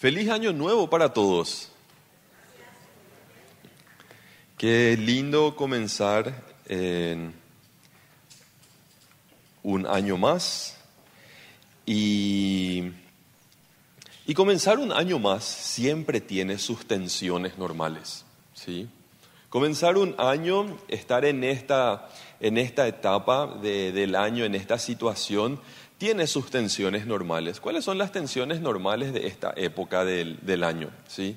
Feliz año nuevo para todos. Qué lindo comenzar en un año más y, y comenzar un año más siempre tiene sus tensiones normales, ¿sí? Comenzar un año, estar en esta, en esta etapa del año, en esta situación, tiene sus tensiones normales. ¿Cuáles son las tensiones normales de esta época del, del año? ¿sí?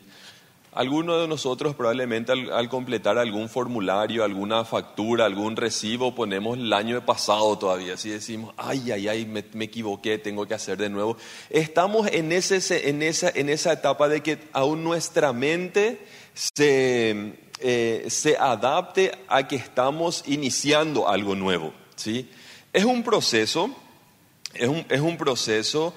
Algunos de nosotros probablemente al, completar algún formulario, alguna factura, algún recibo, ponemos el año pasado todavía. Así decimos, ay, ay, ay, me, me, equivoqué, tengo que hacer de nuevo. Estamos en, ese, en, esa, en esa etapa de que aún nuestra mente se, eh, se adapte a que estamos iniciando algo nuevo. ¿sí? Es un proceso, es un, es un proceso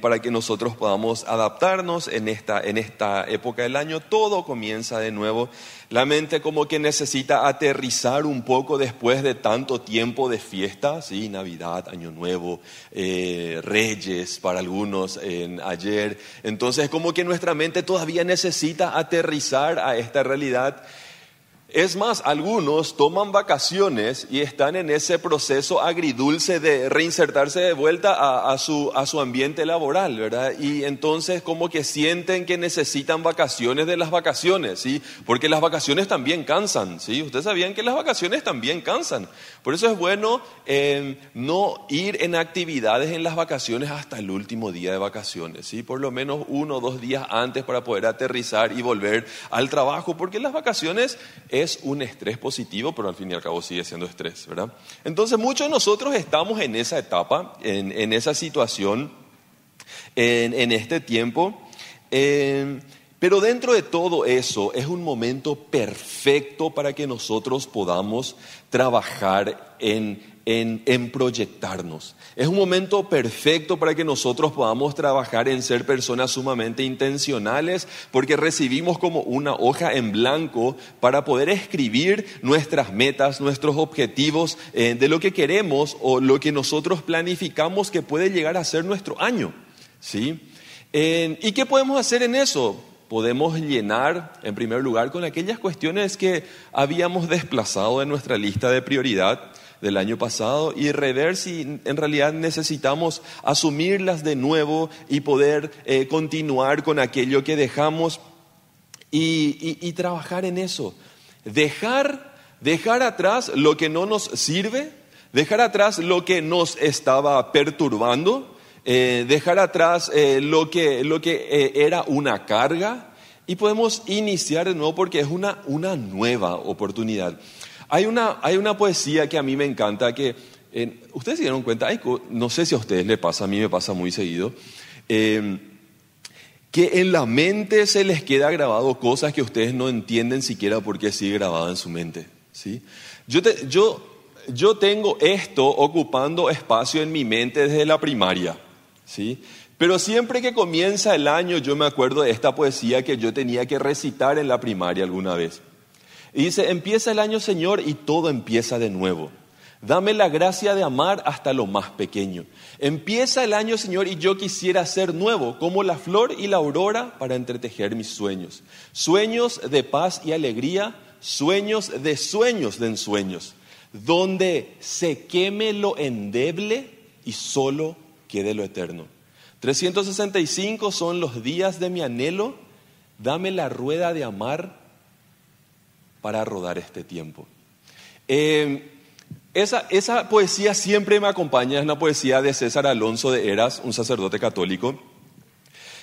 para que nosotros podamos adaptarnos en esta, en esta época del año. Todo comienza de nuevo. La mente como que necesita aterrizar un poco después de tanto tiempo de fiesta, ¿sí? Navidad, Año Nuevo, eh, Reyes para algunos ayer. Entonces como que nuestra mente todavía necesita aterrizar a esta realidad. Es más, algunos toman vacaciones y están en ese proceso agridulce de reinsertarse de vuelta a, su, a, su, ambiente laboral, ¿verdad? Y entonces como que sienten que necesitan vacaciones de las vacaciones, ¿sí? Porque las vacaciones también cansan, ¿sí? Ustedes sabían que las vacaciones también cansan. Por eso es bueno eh, no ir en actividades en las vacaciones hasta el último día de vacaciones, ¿sí? Por lo menos uno o dos días antes para poder aterrizar y volver al trabajo, porque las vacaciones es un estrés positivo, pero al fin y al cabo sigue siendo estrés, ¿verdad? Entonces muchos de nosotros estamos en esa etapa, en, esa situación, en, este tiempo. pero dentro de todo eso es un momento perfecto para que nosotros podamos trabajar en en, proyectarnos. Es un momento perfecto para que nosotros podamos trabajar en ser personas sumamente intencionales, porque recibimos como una hoja en blanco para poder escribir nuestras metas, nuestros objetivos eh, de lo que queremos o lo que nosotros planificamos que puede llegar a ser nuestro año. ¿sí? ¿Y qué podemos hacer en eso? podemos llenar, en primer lugar, con aquellas cuestiones que habíamos desplazado de nuestra lista de prioridad del año pasado y rever si en realidad necesitamos asumirlas de nuevo y poder eh, continuar con aquello que dejamos y, trabajar en eso. Dejar, dejar atrás lo que no nos sirve, dejar atrás lo que nos estaba perturbando, eh, dejar atrás eh, lo que, lo que era una carga y podemos iniciar de nuevo porque es una, una nueva oportunidad. Hay una, hay una poesía que a mí me encanta, que ustedes se dieron cuenta, no sé si a ustedes les pasa, a mí me pasa muy seguido, em, que en la mente se les queda grabado cosas que ustedes no entienden siquiera por qué sigue grabado en su mente. ¿sí? Yo, yo, yo tengo esto ocupando espacio en mi mente desde la primaria. ¿sí? Pero siempre que comienza el año yo me acuerdo de esta poesía que yo tenía que recitar en la primaria alguna vez. Y dice, empieza el año Señor y todo empieza de nuevo. Dame la gracia de amar hasta lo más pequeño. Empieza el año Señor y yo quisiera ser nuevo, como la flor y la aurora, para entretejer mis sueños. Sueños de paz y alegría, sueños de sueños de ensueños, donde se queme lo endeble y solo quede lo eterno. 365 son los días de mi anhelo. Dame la rueda de amar para rodar este tiempo. Eh, esa, esa, poesía siempre me acompaña, es una poesía de César Alonso de Eras, un sacerdote católico,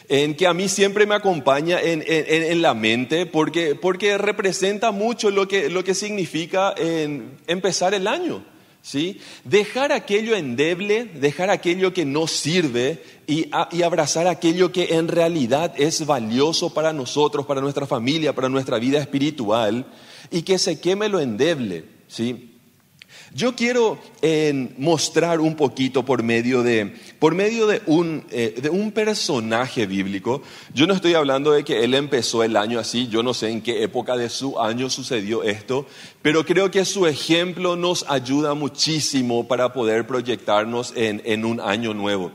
en que a mí siempre me acompaña en, en, la mente porque, porque, representa mucho lo que, lo que significa empezar el año. ¿sí? Dejar aquello endeble, dejar aquello que no sirve y, y, abrazar aquello que en realidad es valioso para nosotros, para nuestra familia, para nuestra vida espiritual y que se queme lo endeble, ¿sí? Yo quiero eh, mostrar un poquito por medio, de, por medio de, un, eh, de un personaje bíblico. Yo no estoy hablando de que él empezó el año así, yo no sé en qué época de su año sucedió esto, pero creo que su ejemplo nos ayuda muchísimo para poder proyectarnos en, en un año nuevo.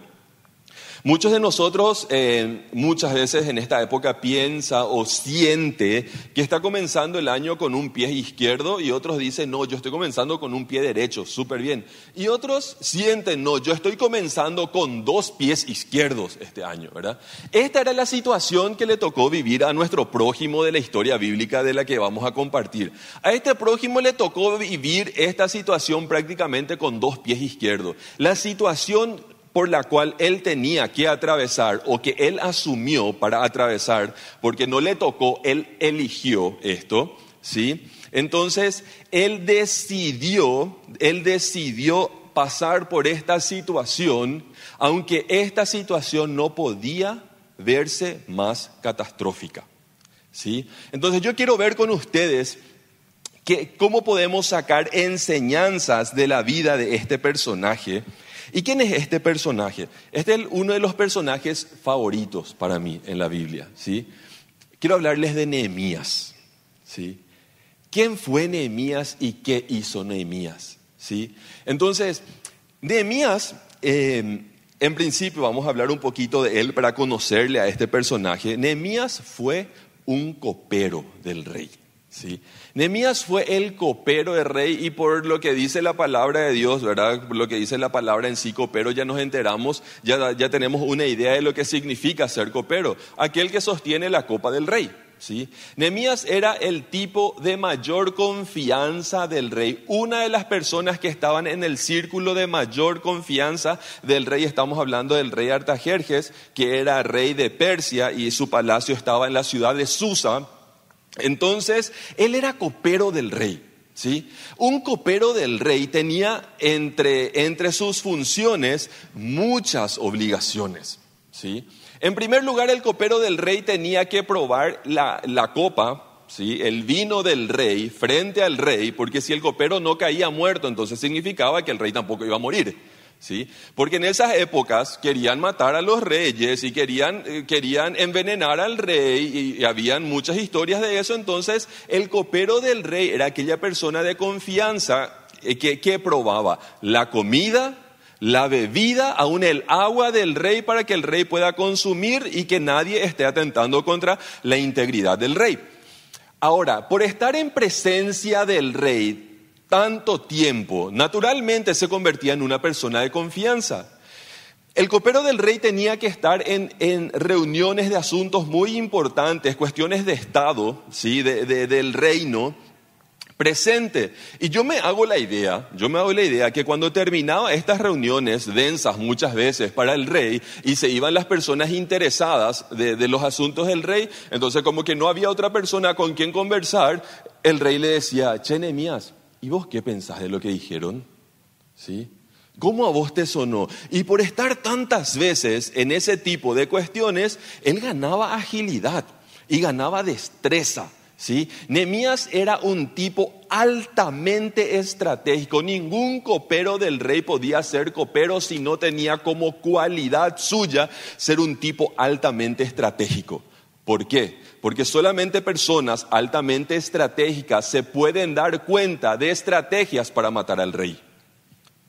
Muchos de nosotros eh, muchas veces en esta época piensa o siente que está comenzando el año con un pie izquierdo y otros dicen, no, yo estoy comenzando con un pie derecho, súper bien. Y otros sienten, no, yo estoy comenzando con dos pies izquierdos este año, ¿verdad? Esta era la situación que le tocó vivir a nuestro prójimo de la historia bíblica de la que vamos a compartir. A este prójimo le tocó vivir esta situación prácticamente con dos pies izquierdos. La situación por la cual él tenía que atravesar o que él asumió para atravesar, porque no le tocó, él eligió esto, ¿sí? Entonces, él decidió, él decidió pasar por esta situación, aunque esta situación no podía verse más catastrófica, ¿sí? Entonces, yo quiero ver con ustedes que, cómo podemos sacar enseñanzas de la vida de este personaje ¿Y quién es este personaje? Este es uno de los personajes favoritos para mí en la Biblia. ¿sí? Quiero hablarles de Nehemías. ¿sí? ¿Quién fue Nehemías y qué hizo Nehemías? ¿sí? Entonces, Nehemías, eh, en principio vamos a hablar un poquito de él para conocerle a este personaje. Nehemías fue un copero del rey. ¿sí? Nemías fue el copero del rey y por lo que dice la palabra de Dios, ¿verdad? Por lo que dice la palabra en sí, copero, ya nos enteramos, ya, ya tenemos una idea de lo que significa ser copero, aquel que sostiene la copa del rey. ¿Sí? Nemías era el tipo de mayor confianza del rey. Una de las personas que estaban en el círculo de mayor confianza del rey, estamos hablando del rey Artajerjes, que era rey de Persia y su palacio estaba en la ciudad de Susa. Entonces, él era copero del rey. ¿sí? Un copero del rey tenía entre, entre sus funciones muchas obligaciones. ¿sí? En primer lugar, el copero del rey tenía que probar la, la copa, ¿sí? el vino del rey, frente al rey, porque si el copero no caía muerto, entonces significaba que el rey tampoco iba a morir. ¿Sí? Porque en esas épocas querían matar a los reyes y querían, eh, querían envenenar al rey y, habían muchas historias de eso. Entonces, el copero del rey era aquella persona de confianza eh, que, que probaba la comida, la bebida, aún el agua del rey para que el rey pueda consumir y que nadie esté atentando contra la integridad del rey. Ahora, por estar en presencia del rey, tanto tiempo, naturalmente se convertía en una persona de confianza. El copero del rey tenía que estar en, reuniones de asuntos muy importantes, cuestiones de Estado, ¿sí? del reino presente. Y yo me hago la idea, yo me hago la idea que cuando terminaba estas reuniones densas muchas veces para el rey y se iban las personas interesadas de, de los asuntos del rey, entonces como que no había otra persona con quien conversar, el rey le decía, Chenemías, ¿Y vos qué pensás de lo que dijeron? ¿Sí? ¿Cómo a vos te sonó? Y por estar tantas veces en ese tipo de cuestiones, él ganaba agilidad y ganaba destreza. ¿sí? Nemías era un tipo altamente estratégico. Ningún copero del rey podía ser copero si no tenía como cualidad suya ser un tipo altamente estratégico. ¿Por qué? Porque solamente personas altamente estratégicas se pueden dar cuenta de estrategias para matar al rey.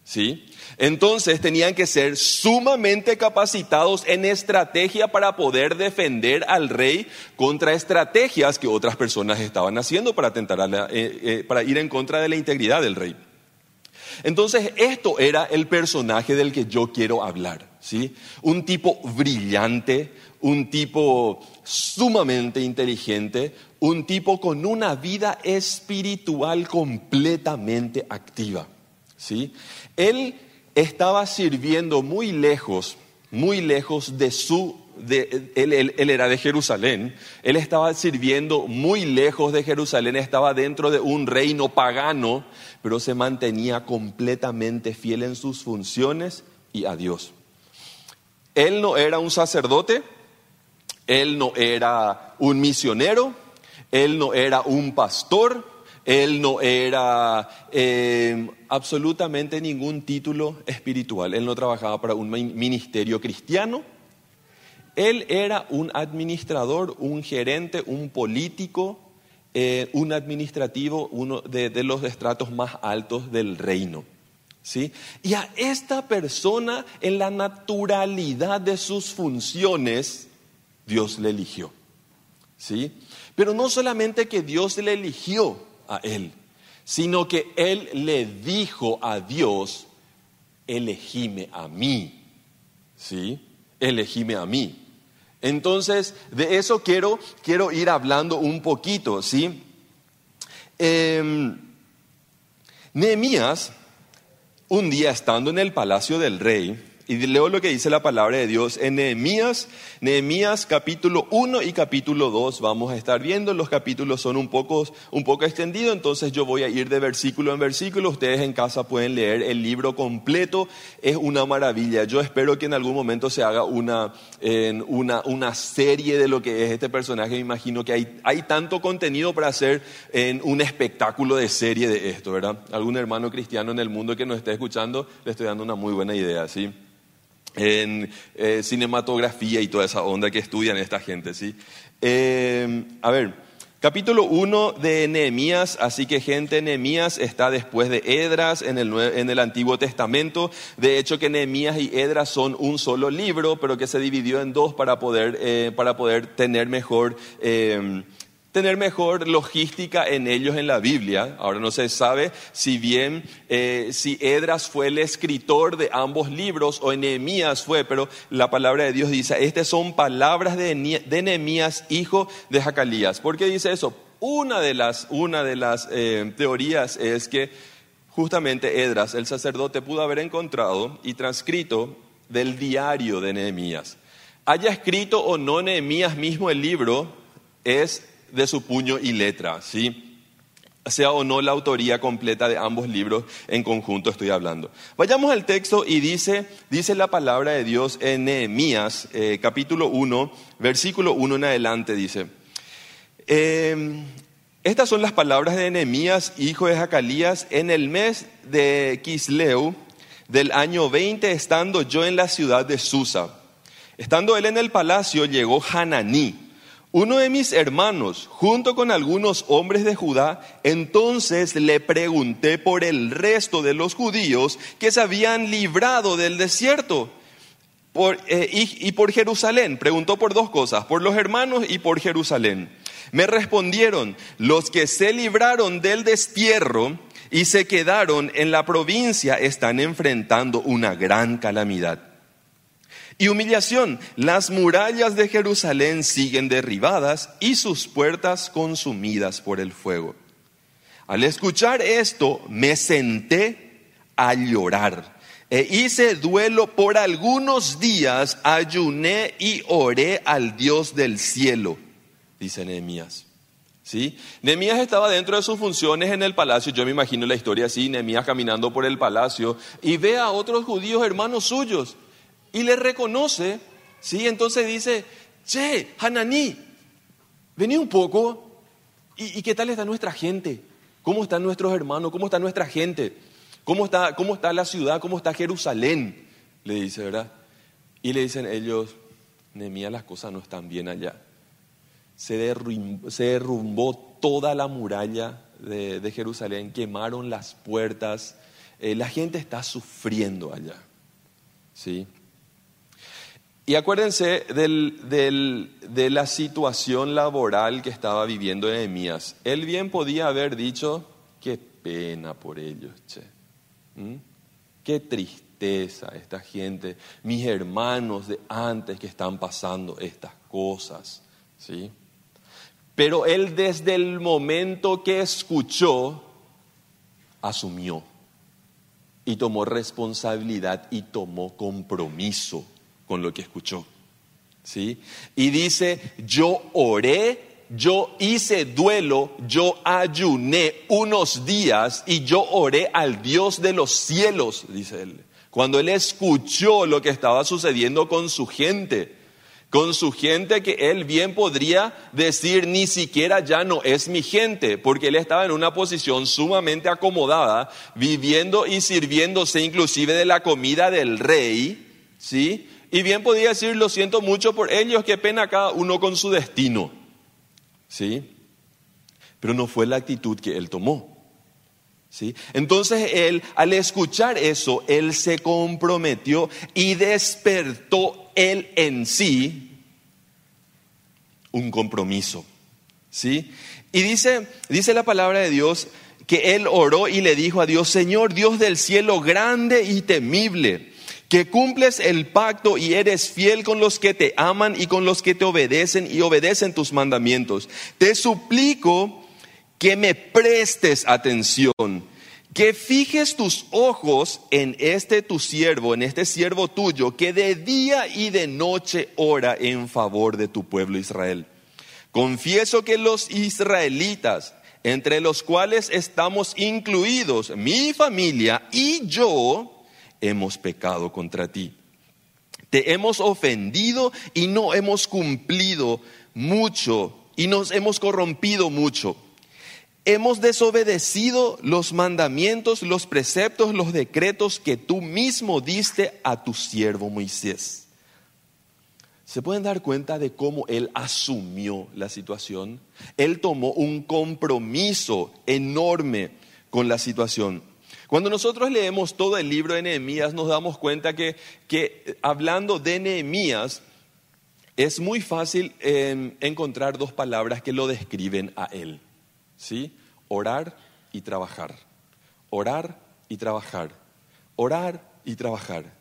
¿Sí? Entonces tenían que ser sumamente capacitados en estrategia para poder defender al rey contra estrategias que otras personas estaban haciendo para, atentar a eh, eh, para ir en contra de la integridad del rey. Entonces, esto era el personaje del que yo quiero hablar, ¿sí? Un tipo brillante, un tipo sumamente inteligente, un tipo con una vida espiritual completamente activa. ¿sí? Él estaba sirviendo muy lejos, muy lejos de su... Él, era de Jerusalén, él estaba sirviendo muy lejos de Jerusalén, estaba dentro de un reino pagano, pero se mantenía completamente fiel en sus funciones y a Dios. Él no era un sacerdote, él no era un misionero, él no era un pastor, él no era eh, absolutamente ningún título espiritual, él no trabajaba para un ministerio cristiano, él era un administrador, un gerente, un político, eh, un administrativo, uno de, de los estratos más altos del reino. ¿Sí? Y a esta persona, en la naturalidad de sus funciones, Dios le eligió. ¿Sí? Pero no solamente que Dios le eligió a él, sino que él le dijo a Dios, elegime a mí. ¿Sí? Elegime a mí. Entonces, de eso quiero, quiero ir hablando un poquito, ¿sí? Em, Nehemías, un día estando en el palacio del rey, y leo lo que dice la palabra de Dios en Nehemías, Nehemías capítulo 1 y capítulo 2 vamos a estar viendo. Los capítulos son un poco, un poco extendidos, entonces yo voy a ir de versículo en versículo. Ustedes en casa pueden leer el libro completo. Es una maravilla. Yo espero que en algún momento se haga una, una, una serie de lo que es este personaje. Me imagino que hay, hay tanto contenido para hacer un espectáculo de serie de esto, ¿verdad? Algún hermano cristiano en el mundo que nos esté escuchando, le estoy dando una muy buena idea, ¿sí? En eh, cinematografía y toda esa onda que estudian esta gente, ¿sí? Eh, a ver, capítulo 1 de Nehemías, así que gente, Nehemías está después de Edras en el, en el Antiguo Testamento, de hecho que Nehemías y Edras son un solo libro, pero que se dividió en dos para poder, eh, para poder tener mejor tener mejor logística en ellos en la Biblia. Ahora no se sabe si bien eh, si Edras fue el escritor de ambos libros o Nehemías fue, pero la palabra de Dios dice, estas son palabras de, Nehemías, hijo de Jacalías. ¿Por qué dice eso? Una de las, una de las eh, teorías es que justamente Edras, el sacerdote, pudo haber encontrado y transcrito del diario de Nehemías. Haya escrito o no Nehemías mismo el libro, es de su puño y letra, ¿sí? sea o no la autoría completa de ambos libros en conjunto estoy hablando. Vayamos al texto y dice, dice la palabra de Dios en Nehemías, eh, capítulo 1, versículo 1 en adelante, dice, em, estas son las palabras de Nehemías, hijo de Jacalías, en el mes de Kisleu del año 20, estando yo en la ciudad de Susa. Estando él en el palacio, llegó Hananí, uno de mis hermanos, junto con algunos hombres de Judá, entonces le pregunté por el resto de los judíos que se habían librado del desierto eh, y, y por Jerusalén. Preguntó por dos cosas, por los hermanos y por Jerusalén. Me respondieron, los que se libraron del destierro y se quedaron en la provincia están enfrentando una gran calamidad y humillación. Las murallas de Jerusalén siguen derribadas y sus puertas consumidas por el fuego. Al escuchar esto, me senté a llorar. E hice duelo por algunos días, ayuné y oré al Dios del cielo, dice Nehemías. ¿Sí? Nehemías estaba dentro de sus funciones en el palacio, yo me imagino la historia así, Nehemías caminando por el palacio y ve a otros judíos hermanos suyos y le reconoce, ¿sí? Entonces dice, che, Hananí, vení un poco, ¿Y, qué tal está nuestra gente? ¿Cómo están nuestros hermanos? ¿Cómo está nuestra gente? ¿Cómo está, ¿Cómo está la ciudad? ¿Cómo está Jerusalén? Le dice, ¿verdad? Y le dicen ellos, Nehemías, las cosas no están bien allá. Se derrumbó, toda la muralla de, Jerusalén, quemaron las puertas, eh, la gente está sufriendo allá. ¿Sí? Y acuérdense de la situación laboral que estaba viviendo Nehemías. Él bien podía haber dicho, qué pena por ellos, che. ¿Mm? Qué tristeza esta gente, mis hermanos de antes que están pasando estas cosas, ¿sí? Pero él desde el momento que escuchó, asumió y tomó responsabilidad y tomó compromiso con lo que escuchó. ¿Sí? Y dice, yo oré, yo hice duelo, yo ayuné unos días y yo oré al Dios de los cielos, dice él. Cuando él escuchó lo que estaba sucediendo con su gente, con su gente que él bien podría decir ni siquiera ya no es mi gente, porque él estaba en una posición sumamente acomodada, viviendo y sirviéndose inclusive de la comida del rey, ¿sí? Y bien podía decir, lo siento mucho por ellos, qué pena cada uno con su destino. ¿Sí? Pero no fue la actitud que él tomó. ¿Sí? Entonces él, al escuchar eso, él se comprometió y despertó él en sí un compromiso. ¿Sí? Y dice, dice la palabra de Dios que él oró y le dijo a Dios, Señor, Dios del cielo grande y temible, que cumples el pacto y eres fiel con los que te aman y con los que te obedecen y obedecen tus mandamientos. Te suplico que me prestes atención, que fijes tus ojos en este tu siervo, en este siervo tuyo, que de día y de noche ora en favor de tu pueblo Israel. Confieso que los israelitas, entre los cuales estamos incluidos mi familia y yo, hemos pecado contra ti. Te hemos ofendido y no hemos cumplido mucho y nos hemos corrompido mucho. Hemos desobedecido los mandamientos, los preceptos, los decretos que tú mismo diste a tu siervo Moisés se pueden dar cuenta de cómo él asumió la situación. Él tomó un compromiso enorme con la situación. Cuando nosotros leemos todo el libro de Nehemías, nos damos cuenta que, que hablando de Nehemías, es muy fácil em, encontrar dos palabras que lo describen a él. ¿Sí? Orar y trabajar. Orar y trabajar. Orar y trabajar.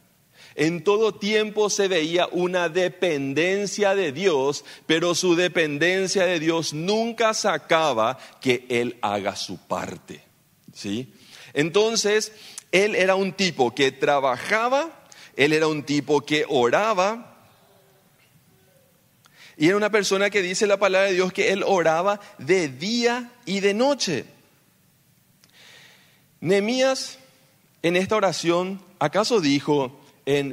En todo tiempo se veía una dependencia de Dios, pero su dependencia de Dios nunca sacaba que Él haga su parte. ¿Sí? Entonces, Él era un tipo que trabajaba, Él era un tipo que oraba, y era una persona que dice la palabra de Dios que Él oraba de día y de noche. Nehemías en esta oración, ¿acaso dijo,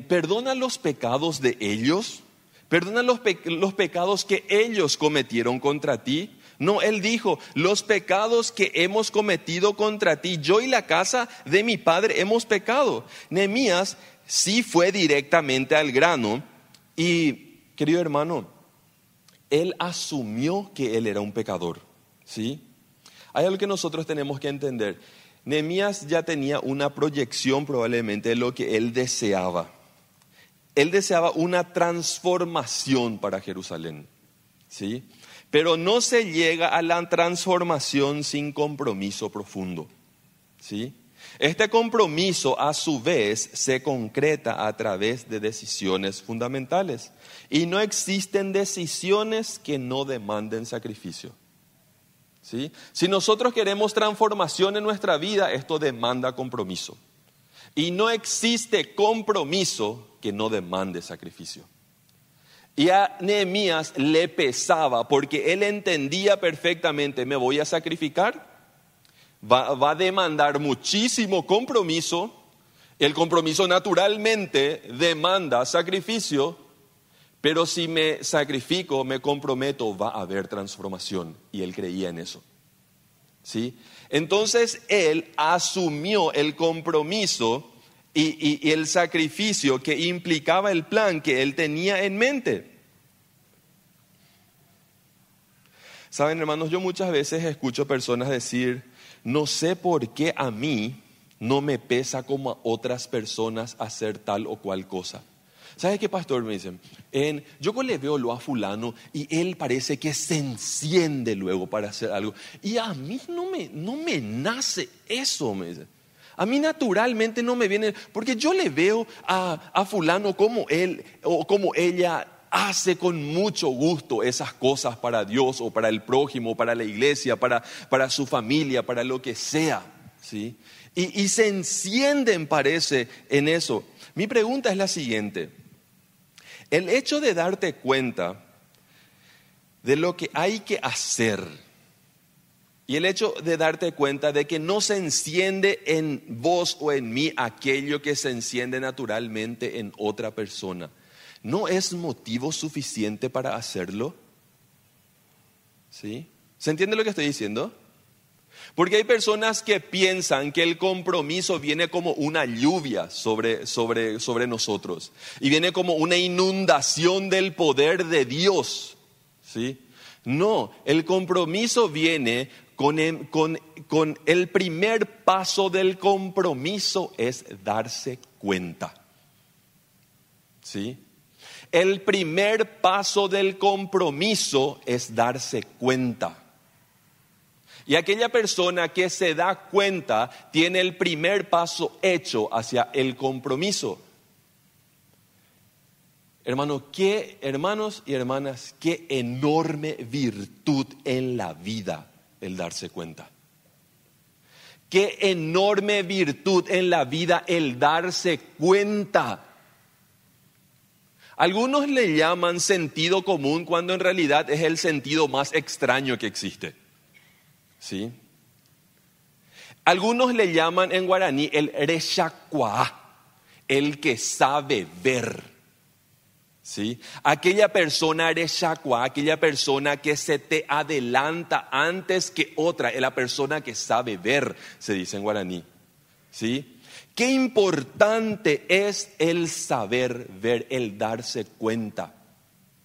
perdona los pecados de ellos, perdona los pecados que ellos cometieron contra ti. No, él dijo, los pecados que hemos cometido contra ti, yo y la casa de mi padre hemos pecado. Nehemías sí fue directamente al grano y, querido hermano, él asumió que él era un pecador, ¿sí? Hay algo que nosotros tenemos que entender. Nehemías ya tenía una proyección probablemente de lo que él deseaba. Él deseaba una transformación para Jerusalén, ¿sí? Pero no se llega a la transformación sin compromiso profundo, ¿sí? Este compromiso a su vez se concreta a través de decisiones fundamentales y no existen decisiones que no demanden sacrificio. Si nosotros queremos transformación en nuestra vida, esto demanda compromiso. Y no existe compromiso que no demande sacrificio. Y a Nehemías le pesaba porque él entendía perfectamente, me voy a sacrificar, va, va a demandar muchísimo compromiso, el compromiso naturalmente demanda sacrificio, pero si me sacrifico, me comprometo, va a haber transformación. Y él creía en eso. ¿Sí? Entonces él asumió el compromiso y, el sacrificio que implicaba el plan que él tenía en mente. Saben, hermanos, yo muchas veces escucho personas decir, no sé por qué a mí no me pesa como a otras personas hacer tal o cual cosa. ¿Sabe qué, pastor? Me dicen, en, yo le veo lo a fulano y él parece que se enciende luego para hacer algo. Y a mí no me, no me nace eso, me dicen. A mí naturalmente no me viene, porque yo le veo a, a fulano como él o como ella hace con mucho gusto esas cosas para Dios o para el prójimo, para la iglesia, para, para su familia, para lo que sea. ¿sí? Y, y se encienden, parece, en eso. Mi pregunta es la siguiente. El hecho de darte cuenta de lo que hay que hacer y el hecho de darte cuenta de que no se enciende en vos o en mí aquello que se enciende naturalmente en otra persona, ¿no es motivo suficiente para hacerlo? ¿Sí? ¿Se entiende lo que estoy diciendo? Porque hay personas que piensan que el compromiso viene como una lluvia sobre, sobre, sobre nosotros y viene como una inundación del poder de Dios. ¿sí? No, el compromiso viene con, con el primer paso del compromiso es darse cuenta. ¿Sí? El primer paso del compromiso es darse cuenta. Y aquella persona que se da cuenta tiene el primer paso hecho hacia el compromiso. Hermano, qué, hermanos y hermanas, qué enorme virtud en la vida el darse cuenta. Qué enorme virtud en la vida el darse cuenta. Algunos le llaman sentido común cuando en realidad es el sentido más extraño que existe. ¿Sí? Algunos le llaman en guaraní el reshakwa, el que sabe ver. ¿Sí? Aquella persona reshakwa, aquella persona que se te adelanta antes que otra, es la persona que sabe ver, se dice en guaraní. ¿Sí? Qué importante es el saber ver, el darse cuenta.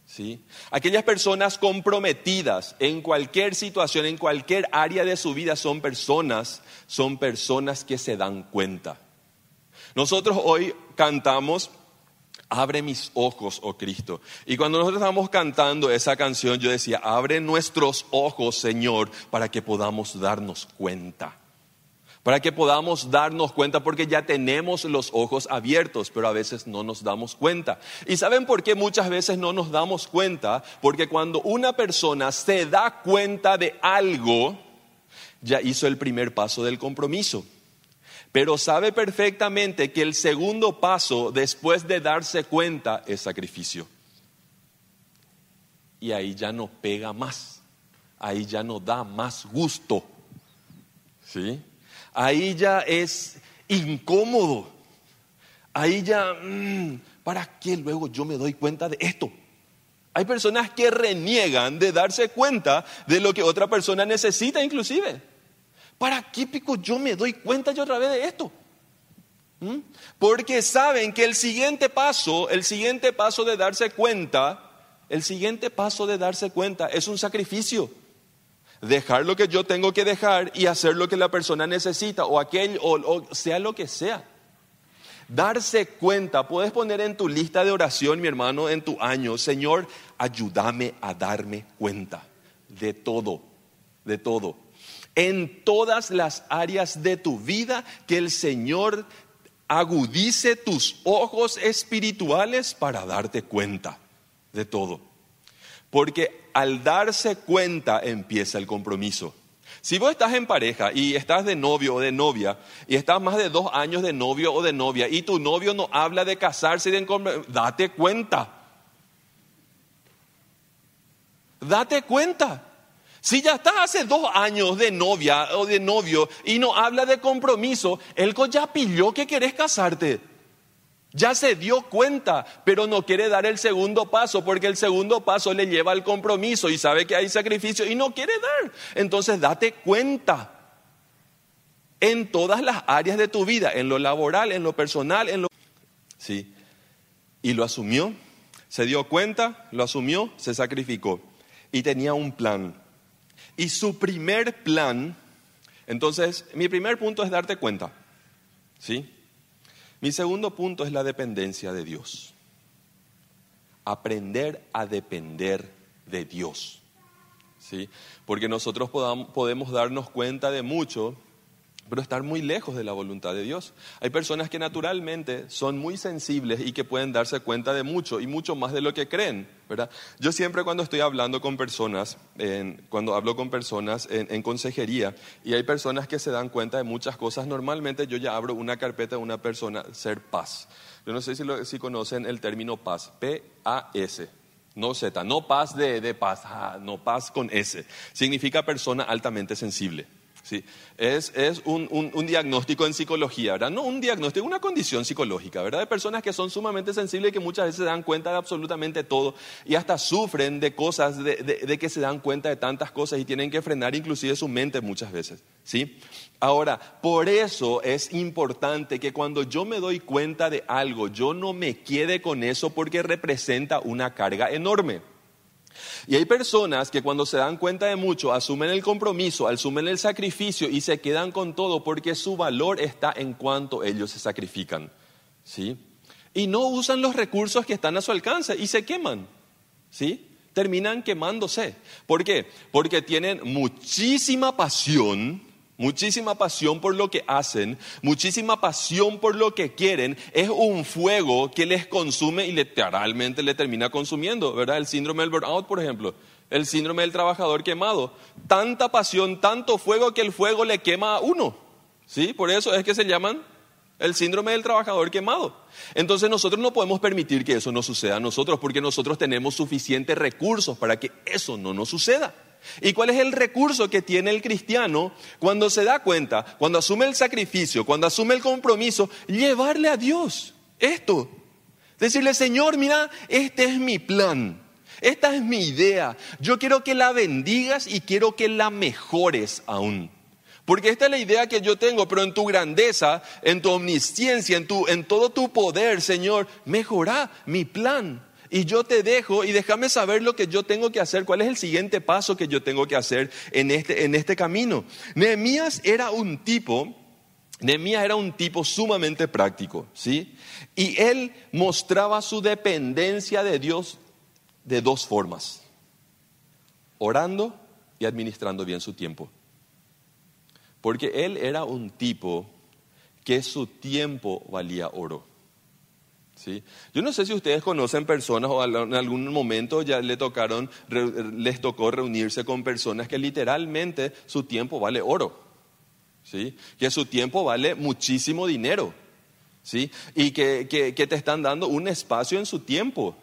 ¿Sí? Aquellas personas comprometidas en cualquier situación, en cualquier área de su vida, son personas, son personas que se dan cuenta. Nosotros hoy cantamos Abre mis ojos, oh Cristo. Y cuando nosotros estábamos cantando esa canción, yo decía, abre nuestros ojos, Señor, para que podamos darnos cuenta para que podamos darnos cuenta, porque ya tenemos los ojos abiertos, pero a veces no nos damos cuenta. ¿Y saben por qué muchas veces no nos damos cuenta? Porque cuando una persona se da cuenta de algo, ya hizo el primer paso del compromiso. Pero sabe perfectamente que el segundo paso después de darse cuenta es sacrificio. Y ahí ya no pega más, ahí ya no da más gusto. ¿Sí? ahí ya es incómodo. Ahí ya, mm, ¿para qué luego yo me doy cuenta de esto? Hay personas que reniegan de darse cuenta de lo que otra persona necesita inclusive. ¿Para qué pico yo me doy cuenta yo otra vez de esto? ¿Mm? Porque saben que el siguiente paso, el siguiente paso de darse cuenta, el siguiente paso de darse cuenta es un sacrificio dejar lo que yo tengo que dejar y hacer lo que la persona necesita o aquello, o, sea lo que sea. Darse cuenta, puedes poner en tu lista de oración, mi hermano, en tu año, Señor, ayúdame a darme cuenta de todo, de todo. En todas las áreas de tu vida, que el Señor agudice tus ojos espirituales para darte cuenta de todo. Porque al darse cuenta empieza el compromiso. Si vos estás en pareja y estás de novio o de novia y estás más de dos años de novio o de novia y tu novio no habla de casarse y de date cuenta. Date cuenta. Si ya estás hace dos años de novia o de novio y no habla de compromiso, él ya pilló que querés casarte. Ya se dio cuenta, pero no quiere dar el segundo paso porque el segundo paso le lleva al compromiso y sabe que hay sacrificio y no quiere dar. Entonces date cuenta en todas las áreas de tu vida, en lo laboral, en lo personal, en lo... Sí. Y lo asumió, se dio cuenta, lo asumió, se sacrificó y tenía un plan. Y su primer plan, entonces, mi primer punto es darte cuenta. ¿Sí? Mi segundo punto es la dependencia de Dios. Aprender a depender de Dios. ¿Sí? Porque nosotros podemos darnos cuenta de mucho pero estar muy lejos de la voluntad de Dios. Hay personas que naturalmente son muy sensibles y que pueden darse cuenta de mucho y mucho más de lo que creen, ¿verdad? Yo siempre cuando estoy hablando con personas, cuando hablo con personas en, consejería y hay personas que se dan cuenta de muchas cosas, normalmente yo ya abro una carpeta de una persona, ser paz. Yo no sé si, si conocen el término paz, P-A-S. No Z, no paz de, de paz, ah, no paz con S. Significa persona altamente sensible. ¿Sí? Es, un, diagnóstico en psicología, ¿verdad? No un diagnóstico, una condición psicológica, ¿verdad? De personas que son sumamente sensibles y que muchas veces se dan cuenta de absolutamente todo y hasta sufren de cosas, de, que se dan cuenta de tantas cosas y tienen que frenar inclusive su mente muchas veces, ¿sí? Ahora, por eso es importante que cuando yo me doy cuenta de algo, yo no me quede con eso porque representa una carga enorme. Y hay personas que cuando se dan cuenta de mucho, asumen el compromiso, asumen el sacrificio y se quedan con todo porque su valor está en cuanto ellos se sacrifican. ¿Sí? Y no usan los recursos que están a su alcance y se queman. ¿Sí? Terminan quemándose. ¿Por qué? Porque tienen muchísima pasión muchísima pasión por lo que hacen, muchísima pasión por lo que quieren, es un fuego que les consume y literalmente le termina consumiendo, ¿verdad? El síndrome del burnout, por ejemplo, el síndrome del trabajador quemado. Tanta pasión, tanto fuego que el fuego le quema a uno, ¿sí? Por eso es que se llaman el síndrome del trabajador quemado. Entonces nosotros no podemos permitir que eso nos suceda a nosotros porque nosotros tenemos suficientes recursos para que eso no nos suceda. ¿Y cuál es el recurso que tiene el cristiano cuando se da cuenta, cuando asume el sacrificio, cuando asume el compromiso? Llevarle a Dios esto. Decirle, Señor, mira, este es mi plan. Esta es mi idea. Yo quiero que la bendigas y quiero que la mejores aún. Porque esta es la idea que yo tengo, pero en tu grandeza, en tu omnisciencia, en, en todo tu poder, Señor, mejora mi plan y yo te dejo y déjame saber lo que yo tengo que hacer, cuál es el siguiente paso que yo tengo que hacer en este, en este camino. Nehemías era un tipo, Nehemías era un tipo sumamente práctico, ¿sí? Y él mostraba su dependencia de Dios de dos formas, orando y administrando bien su tiempo. Porque él era un tipo que su tiempo valía oro. Yo no sé si ustedes conocen personas o en algún momento ya le tocaron, les tocó reunirse con personas que literalmente su tiempo vale oro, ¿sí? que su tiempo vale muchísimo dinero ¿sí? y que, que te están dando un espacio en su tiempo.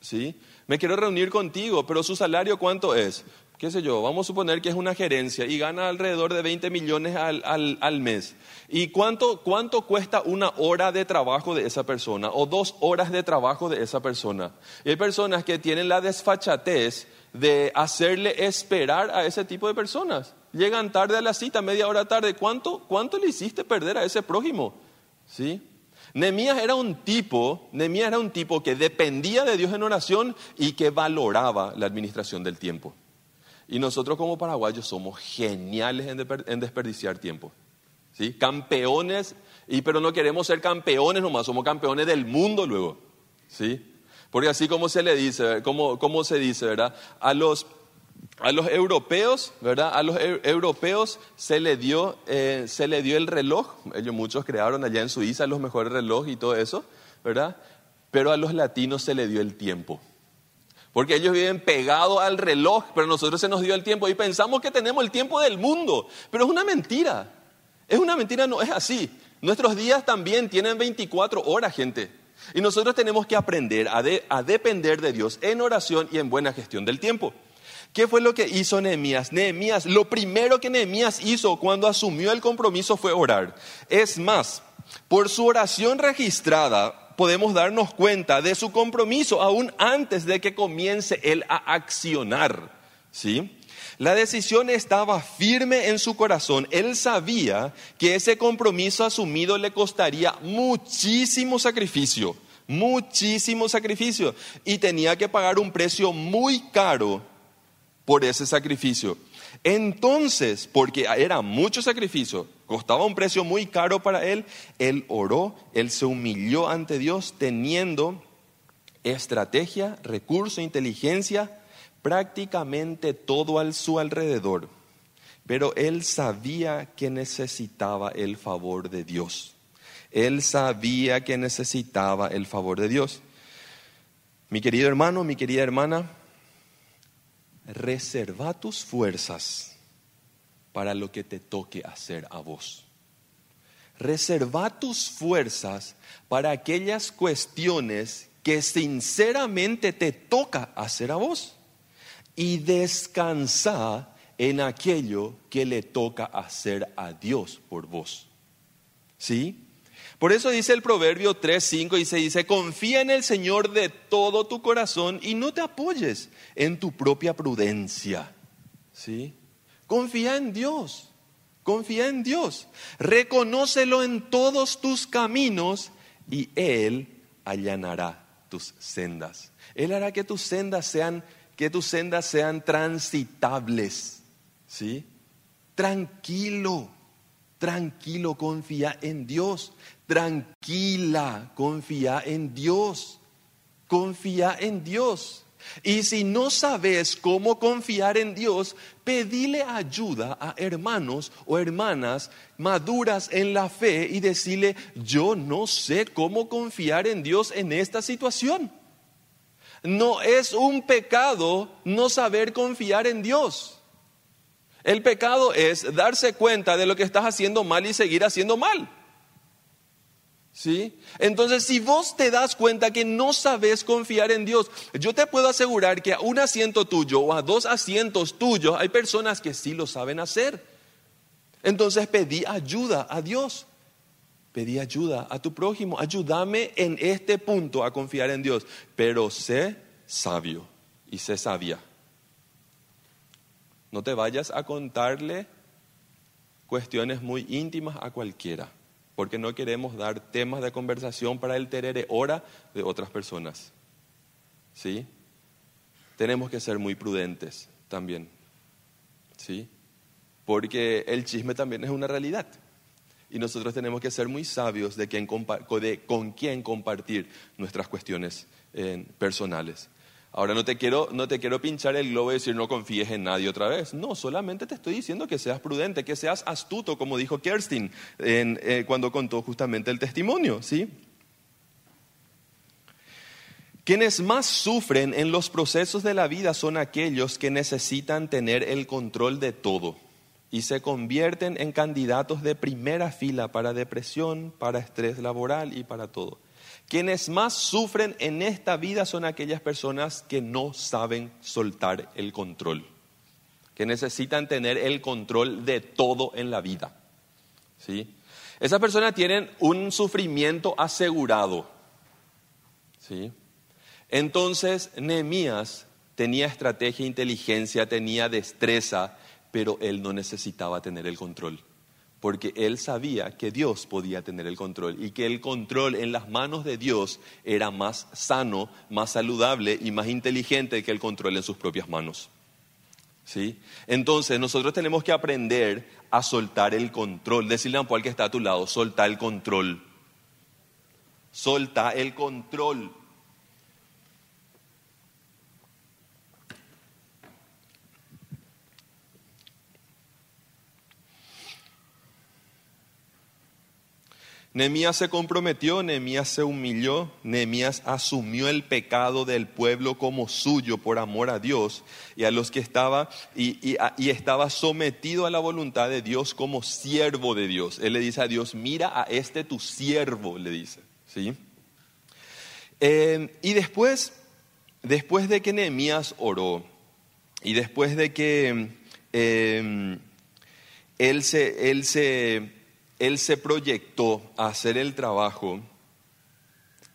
¿sí? Me quiero reunir contigo, pero su salario cuánto es? Qué sé yo, vamos a suponer que es una gerencia y gana alrededor de 20 millones al, mes. ¿Y cuánto, cuánto cuesta una hora de trabajo de esa persona o dos horas de trabajo de esa persona? Y hay personas que tienen la desfachatez de hacerle esperar a ese tipo de personas. Llegan tarde a la cita, media hora tarde. ¿Cuánto, cuánto le hiciste perder a ese prójimo? ¿Sí? Nemías era un tipo, Nemías era un tipo que dependía de Dios en oración y que valoraba la administración del tiempo. Y nosotros como paraguayos somos geniales en, desperdiciar tiempo. ¿sí? Campeones, y, pero no queremos ser campeones nomás, somos campeones del mundo luego. ¿sí? Porque así como se le dice, como, como se dice, ¿verdad? A los, a los europeos, ¿verdad? A los europeos se le, dio, eh, se le dio el reloj, ellos muchos crearon allá en Suiza los mejores relojes y todo eso, ¿verdad? Pero a los latinos se le dio el tiempo. Porque ellos viven pegados al reloj, pero nosotros se nos dio el tiempo y pensamos que tenemos el tiempo del mundo. Pero es una mentira. Es una mentira, no es así. Nuestros días también tienen 24 horas, gente. Y nosotros tenemos que aprender a depender de Dios en oración y en buena gestión del tiempo. ¿Qué fue lo que hizo Nehemías? Nehemías, lo primero que Nehemías hizo cuando asumió el compromiso fue orar. Es más, por su oración registrada, podemos darnos cuenta de su compromiso aún antes de que comience él a accionar. ¿sí? La decisión estaba firme en su corazón. Él sabía que ese compromiso asumido le costaría muchísimo sacrificio, muchísimo sacrificio. Y tenía que pagar un precio muy caro por ese sacrificio. Entonces, porque era mucho sacrificio, costaba un precio muy caro para él, él oró, él se humilló ante Dios teniendo estrategia, recurso, inteligencia, prácticamente todo a su alrededor. Pero él sabía que necesitaba el favor de Dios. Él sabía que necesitaba el favor de Dios. Mi querido hermano, mi querida hermana, reserva tus fuerzas para lo que te toque hacer a vos. Reserva tus fuerzas para aquellas cuestiones que sinceramente te toca hacer a vos. Y descansa en aquello que le toca hacer a Dios por vos. ¿Sí? Por eso dice el Proverbio 3:5 y se dice, confía en el Señor de todo tu corazón y no te apoyes en tu propia prudencia. ¿Sí? Confía en Dios, confía en Dios. Reconócelo en todos tus caminos y Él allanará tus sendas. Él hará que tus sendas sean que tus sendas sean transitables. ¿Sí? Tranquilo, tranquilo, confía en Dios. Tranquila, confía en Dios. Confía en Dios. Y si no sabes cómo confiar en Dios, pedile ayuda a hermanos o hermanas maduras en la fe y decirle, yo no sé cómo confiar en Dios en esta situación. No es un pecado no saber confiar en Dios. El pecado es darse cuenta de lo que estás haciendo mal y seguir haciendo mal. ¿Sí? Entonces, si vos te das cuenta que no sabes confiar en Dios, yo te puedo asegurar que a un asiento tuyo o a dos asientos tuyos hay personas que sí lo saben hacer. Entonces, pedí ayuda a Dios. Pedí ayuda a tu prójimo. Ayúdame en este punto a confiar en Dios. Pero sé sabio y sé sabia. No te vayas a contarle cuestiones muy íntimas a cualquiera porque no queremos dar temas de conversación para el terere hora de otras personas. ¿Sí? Tenemos que ser muy prudentes también. ¿Sí? Porque el chisme también es una realidad. Y nosotros tenemos que ser muy sabios de, con quién compartir nuestras cuestiones eh, personales. Ahora no te, quiero, no te quiero pinchar el globo y decir no confíes en nadie otra vez. No, solamente te estoy diciendo que seas prudente, que seas astuto, como dijo Kerstin eh, cuando contó justamente el testimonio. ¿sí? Quienes más sufren en los procesos de la vida son aquellos que necesitan tener el control de todo y se convierten en candidatos de primera fila para depresión, para estrés laboral y para todo. Quienes más sufren en esta vida son aquellas personas que no saben soltar el control, que necesitan tener el control de todo en la vida. ¿sí? Esas personas tienen un sufrimiento asegurado. ¿sí? Entonces, Nehemías tenía estrategia, inteligencia, tenía destreza, pero él no necesitaba tener el control porque él sabía que Dios podía tener el control y que el control en las manos de Dios era más sano, más saludable y más inteligente que el control en sus propias manos. ¿Sí? Entonces nosotros tenemos que aprender a soltar el control. Decirle a Paul que está a tu lado, solta el control. Solta el control. Nehemías se comprometió, Nehemías se humilló, Nehemías asumió el pecado del pueblo como suyo por amor a Dios y a los que estaba y, estaba sometido a la voluntad de Dios como siervo de Dios. Él le dice a Dios, mira a este tu siervo, le dice, ¿sí? Eh, y después, después de que Nehemías oró y después de que eh, él se, él se él se proyectó a hacer el trabajo,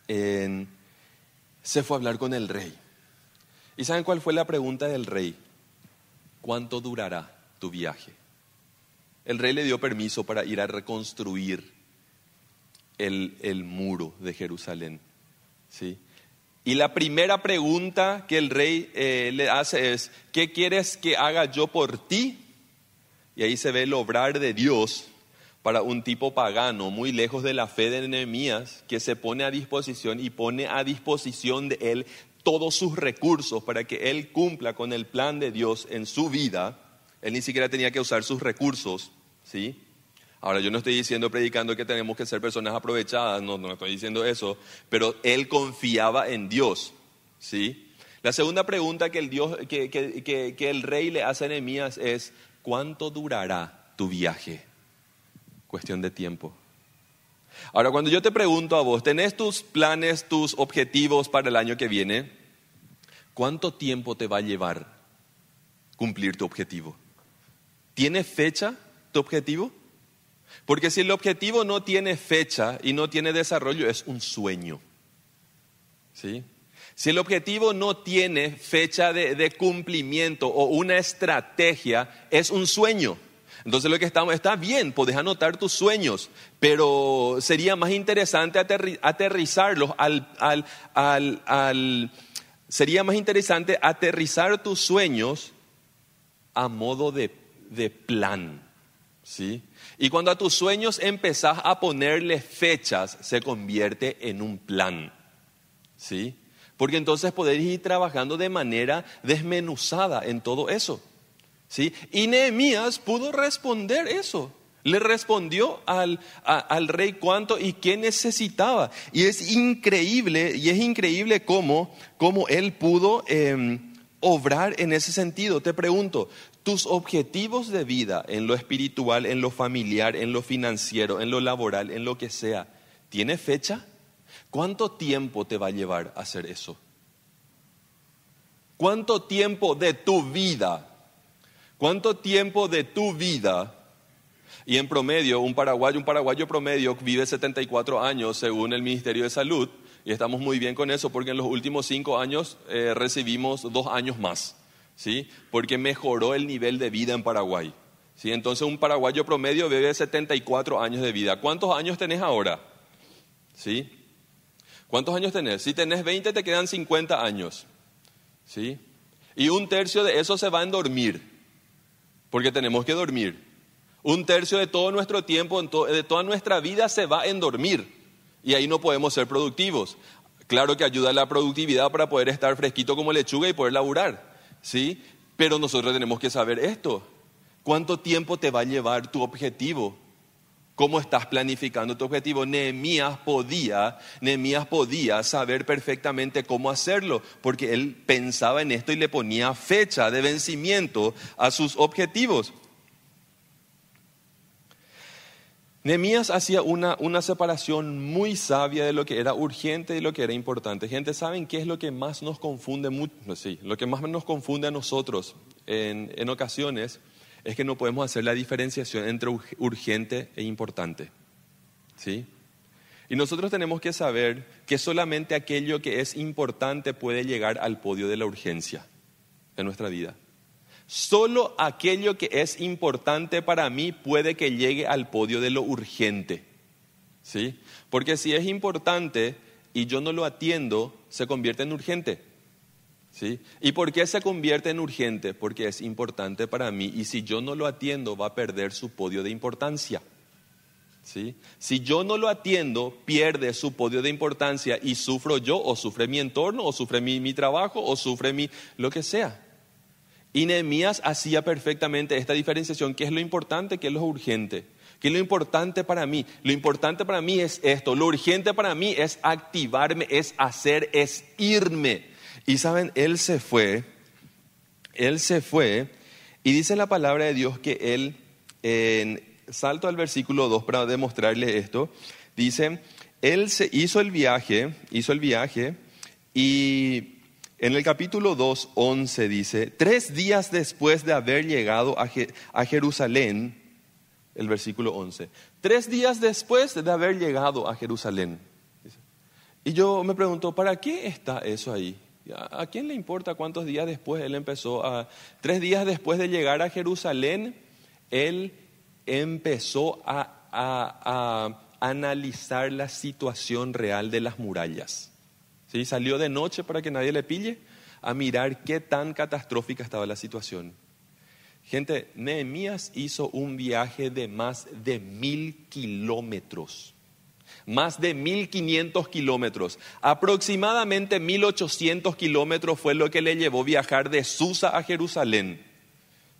se fue a hablar con el rey. ¿Y saben cuál fue la pregunta del rey? ¿Cuánto durará tu viaje? El rey le dio permiso para ir a reconstruir el, muro de Jerusalén. ¿sí? Y la primera pregunta que el rey eh, le hace es, ¿qué quieres que haga yo por ti? Y ahí se ve el obrar de Dios para un tipo pagano muy lejos de la fe de Nehemías que se pone a disposición y pone a disposición de él todos sus recursos para que él cumpla con el plan de Dios en su vida. Él ni siquiera tenía que usar sus recursos, ¿sí? Ahora, yo no estoy diciendo, predicando que tenemos que ser personas aprovechadas, no, no estoy diciendo eso, pero él confiaba en Dios, ¿sí? La segunda pregunta que el, Dios, que, que el rey le hace a Nehemías es, ¿cuánto durará tu viaje? Cuestión de tiempo. Ahora, cuando yo te pregunto a vos, ¿tenés tus planes, tus objetivos para el año que viene? ¿Cuánto tiempo te va a llevar cumplir tu objetivo? ¿Tiene fecha tu objetivo? Porque si el objetivo no tiene fecha y no tiene desarrollo, es un sueño. ¿Sí? Si el objetivo no tiene fecha de, de cumplimiento o una estrategia, es un sueño. Entonces lo que estamos, está bien, puedes anotar tus sueños, pero sería más interesante aterrizarlos al, sería más interesante aterrizar tus sueños a modo de, de plan. ¿sí? Y cuando a tus sueños empezás a ponerle fechas, se convierte en un plan. ¿sí? Porque entonces podéis ir trabajando de manera desmenuzada en todo eso. ¿Sí? Y Nehemías pudo responder eso. Le respondió al, al, rey cuánto y qué necesitaba. Y es increíble, y es increíble cómo, cómo él pudo em, obrar en ese sentido. Te pregunto, tus objetivos de vida en lo espiritual, en lo familiar, en lo financiero, en lo laboral, en lo que sea, ¿tiene fecha? ¿Cuánto tiempo te va a llevar a hacer eso? ¿Cuánto tiempo de tu vida? ¿Cuánto tiempo de tu vida? Y en promedio, un paraguayo, un paraguayo promedio vive 74 años según el Ministerio de Salud, y estamos muy bien con eso porque en los últimos cinco años eh, recibimos dos años más, ¿sí? Porque mejoró el nivel de vida en Paraguay. ¿sí? Entonces un paraguayo promedio vive 74 años de vida. ¿Cuántos años tenés ahora? ¿Sí? ¿Cuántos años tenés? Si tenés 20 te quedan 50 años. ¿Sí? Y un tercio de eso se va en dormir, porque tenemos que dormir. Un tercio de todo nuestro tiempo, de toda nuestra vida se va en dormir. Y ahí no podemos ser productivos. Claro que ayuda la productividad para poder estar fresquito como lechuga y poder laburar. ¿Sí? Pero nosotros tenemos que saber esto. ¿Cuánto tiempo te va a llevar tu objetivo? Cómo estás planificando tu objetivo. Nehemías podía, Nehemías podía saber perfectamente cómo hacerlo, porque él pensaba en esto y le ponía fecha de vencimiento a sus objetivos. Nehemías hacía una, una, separación muy sabia de lo que era urgente y lo que era importante. Gente, ¿saben qué es lo que más nos confunde? Sí, lo que más nos confunde a nosotros en, en ocasiones es que no podemos hacer la diferenciación entre urgente e importante. ¿Sí? Y nosotros tenemos que saber que solamente aquello que es importante puede llegar al podio de la urgencia en nuestra vida. Solo aquello que es importante para mí puede que llegue al podio de lo urgente. ¿Sí? Porque si es importante y yo no lo atiendo, se convierte en urgente. ¿Sí? ¿Y por qué se convierte en urgente? Porque es importante para mí y si yo no lo atiendo va a perder su podio de importancia. ¿Sí? Si yo no lo atiendo, pierde su podio de importancia y sufro yo o sufre mi entorno o sufre mi, mi trabajo o sufre mi lo que sea. Y Nehemías hacía perfectamente esta diferenciación, qué es lo importante, qué es lo urgente. ¿Qué es lo importante para mí? Lo importante para mí es esto, lo urgente para mí es activarme, es hacer, es irme. Y saben, él se fue, él se fue, y dice la palabra de Dios que él, en, salto al versículo 2 para demostrarle esto, dice, él se hizo el viaje, hizo el viaje, y en el capítulo 2, 11 dice, tres días después de haber llegado a, a Jerusalén, el versículo 11, tres días después de haber llegado a Jerusalén. Y yo me pregunto, ¿para qué está eso ahí? ¿A quién le importa cuántos días después él empezó a... Tres días después de llegar a Jerusalén, él empezó a, analizar la situación real de las murallas. ¿Sí? Salió de noche para que nadie le pille a mirar qué tan catastrófica estaba la situación. Gente, Nehemías hizo un viaje de más de mil kilómetros más de 1.500 kilómetros. Aproximadamente 1.800 kilómetros fue lo que le llevó viajar de Susa a Jerusalén.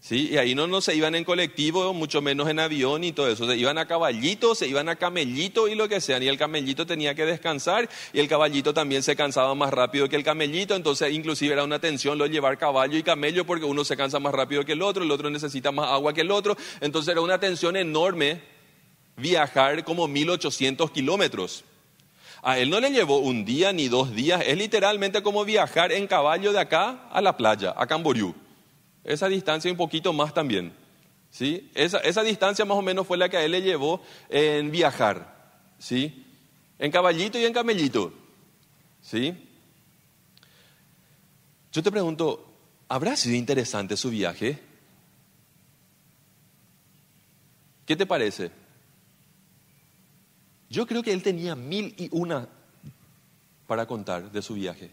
¿Sí? Y ahí no, no se iban en colectivo, mucho menos en avión y todo eso. Se iban a caballito, se iban a camellito y lo que sea. Y el camellito tenía que descansar y el caballito también se cansaba más rápido que el camellito. Entonces, inclusive era una tensión lo llevar caballo y camello porque uno se cansa más rápido que el otro, el otro necesita más agua que el otro. Entonces, era una tensión enorme viajar como 1800 kilómetros. A él no le llevó un día ni dos días, es literalmente como viajar en caballo de acá a la playa, a Camboriú. Esa distancia un poquito más también. ¿sí? Esa, esa distancia más o menos fue la que a él le llevó en viajar. ¿sí? En caballito y en camellito. ¿sí? Yo te pregunto, ¿habrá sido interesante su viaje? ¿Qué te parece? Yo creo que él tenía mil y una para contar de su viaje.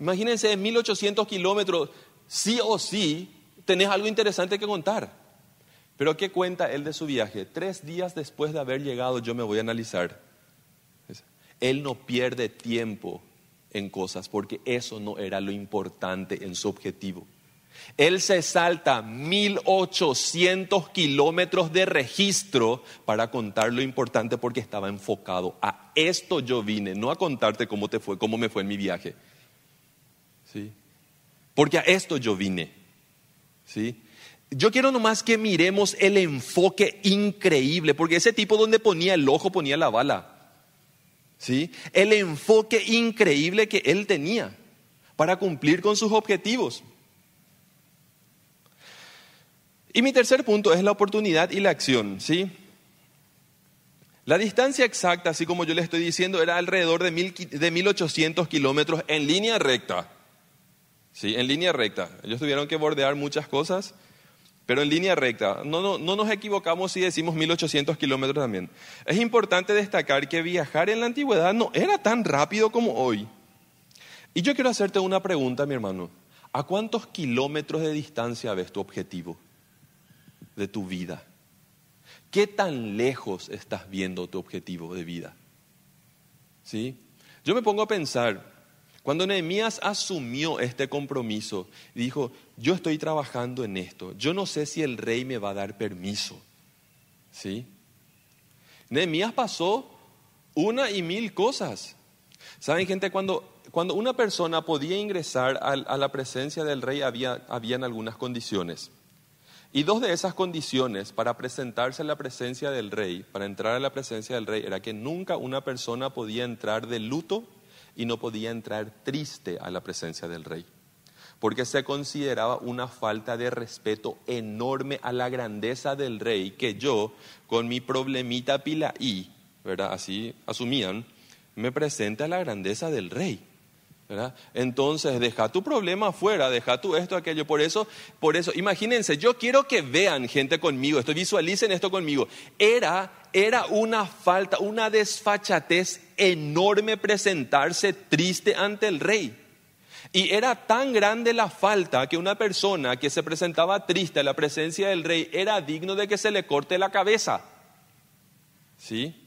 Imagínense, en 1800 kilómetros, sí o sí, tenés algo interesante que contar. Pero ¿qué cuenta él de su viaje? Tres días después de haber llegado yo me voy a analizar. Él no pierde tiempo en cosas porque eso no era lo importante en su objetivo. Él se salta 1800 kilómetros de registro para contar lo importante porque estaba enfocado. A esto yo vine, no a contarte cómo te fue, cómo me fue en mi viaje. ¿Sí? Porque a esto yo vine. ¿Sí? Yo quiero nomás que miremos el enfoque increíble, porque ese tipo donde ponía el ojo ponía la bala. ¿Sí? El enfoque increíble que él tenía para cumplir con sus objetivos. Y mi tercer punto es la oportunidad y la acción, ¿sí? La distancia exacta, así como yo le estoy diciendo, era alrededor de, mil, de 1800 kilómetros en línea recta. ¿Sí? En línea recta. Ellos tuvieron que bordear muchas cosas, pero en línea recta. No, no, no nos equivocamos si decimos 1800 kilómetros también. Es importante destacar que viajar en la antigüedad no era tan rápido como hoy. Y yo quiero hacerte una pregunta, mi hermano. ¿A cuántos kilómetros de distancia ves tu objetivo? De tu vida? ¿Qué tan lejos estás viendo tu objetivo de vida? ¿Sí? Yo me pongo a pensar, cuando Nehemías asumió este compromiso, dijo, yo estoy trabajando en esto, yo no sé si el rey me va a dar permiso. ¿Sí? Nehemías pasó una y mil cosas. ¿Saben, gente? Cuando, cuando una persona podía ingresar a, la presencia del rey, había habían algunas condiciones. Y dos de esas condiciones para presentarse en la presencia del rey, para entrar a la presencia del rey, era que nunca una persona podía entrar de luto y no podía entrar triste a la presencia del rey. Porque se consideraba una falta de respeto enorme a la grandeza del rey que yo, con mi problemita pilaí, ¿verdad? Así asumían, me presente a la grandeza del rey. Entonces, deja tu problema afuera, deja tu esto, aquello. Por eso, por eso, imagínense, yo quiero que vean gente conmigo, esto, visualicen esto conmigo. Era, era una falta, una desfachatez enorme presentarse triste ante el rey. Y era tan grande la falta que una persona que se presentaba triste a la presencia del rey era digno de que se le corte la cabeza. ¿Sí?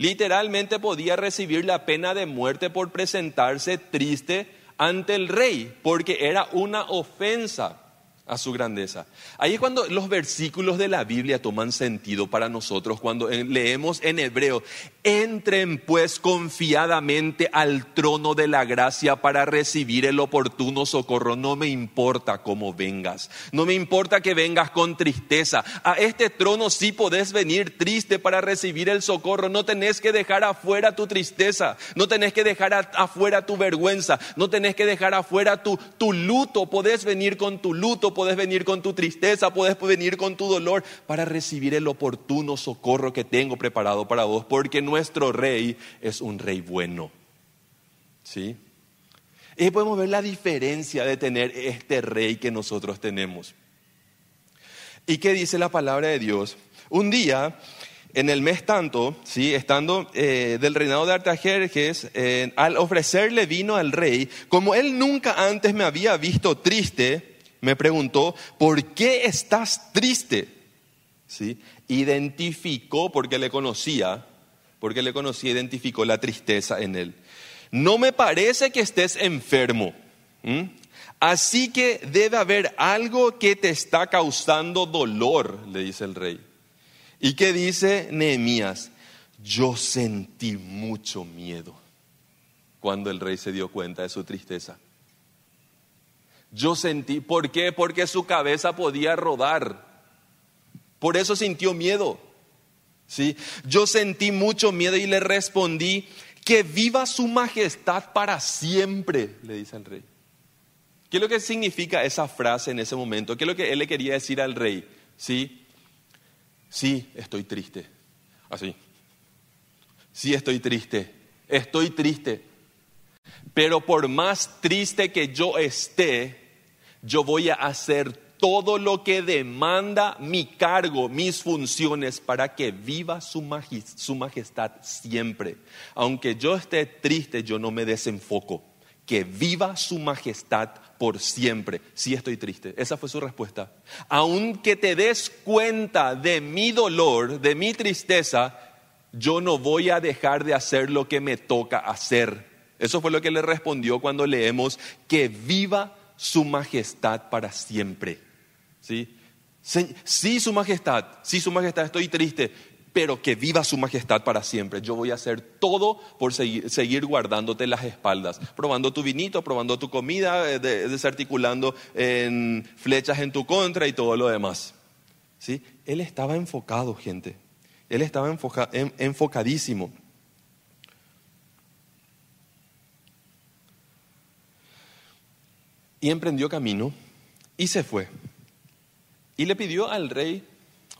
Literalmente podía recibir la pena de muerte por presentarse triste ante el rey, porque era una ofensa a su grandeza. Ahí es cuando los versículos de la Biblia toman sentido para nosotros, cuando leemos en hebreo, entren pues confiadamente al trono de la gracia para recibir el oportuno socorro. No me importa cómo vengas, no me importa que vengas con tristeza. A este trono sí podés venir triste para recibir el socorro. No tenés que dejar afuera tu tristeza, no tenés que dejar afuera tu vergüenza, no tenés que dejar afuera tu, tu luto. Podés venir con tu luto puedes venir con tu tristeza, puedes venir con tu dolor para recibir el oportuno socorro que tengo preparado para vos, porque nuestro rey es un rey bueno. ¿Sí? Y podemos ver la diferencia de tener este rey que nosotros tenemos. ¿Y qué dice la palabra de Dios? Un día en el mes tanto, ¿sí? estando eh, del reinado de Artajerjes, eh, al ofrecerle vino al rey, como él nunca antes me había visto triste, me preguntó, ¿por qué estás triste? ¿Sí? Identificó, porque le conocía, porque le conocía, identificó la tristeza en él. No me parece que estés enfermo. Así que debe haber algo que te está causando dolor, le dice el rey. ¿Y qué dice Nehemías? Yo sentí mucho miedo cuando el rey se dio cuenta de su tristeza. Yo sentí, ¿por qué? Porque su cabeza podía rodar. Por eso sintió miedo. ¿Sí? Yo sentí mucho miedo y le respondí, que viva su majestad para siempre, le dice al rey. ¿Qué es lo que significa esa frase en ese momento? ¿Qué es lo que él le quería decir al rey? Sí, sí, estoy triste. Así. Sí, estoy triste. Estoy triste. Pero por más triste que yo esté, yo voy a hacer todo lo que demanda mi cargo, mis funciones, para que viva su, majestad siempre. Aunque yo esté triste, yo no me desenfoco. que viva su majestad por siempre. Sí estoy triste. Esa fue su respuesta. Aunque te des cuenta de mi dolor, de mi tristeza, yo no voy a dejar de hacer lo que me toca hacer. Eso fue lo que le respondió cuando leemos que viva su majestad para siempre. ¿Sí? Sí, su majestad, sí, su majestad, estoy triste, pero que viva su majestad para siempre. Yo voy a hacer todo por seguir, guardándote las espaldas, probando tu vinito, probando tu comida, eh, desarticulando en flechas en tu contra y todo lo demás. ¿Sí? Él estaba enfocado, gente. Él estaba enfocadísimo. Y emprendió camino y se fue. Y le pidió al rey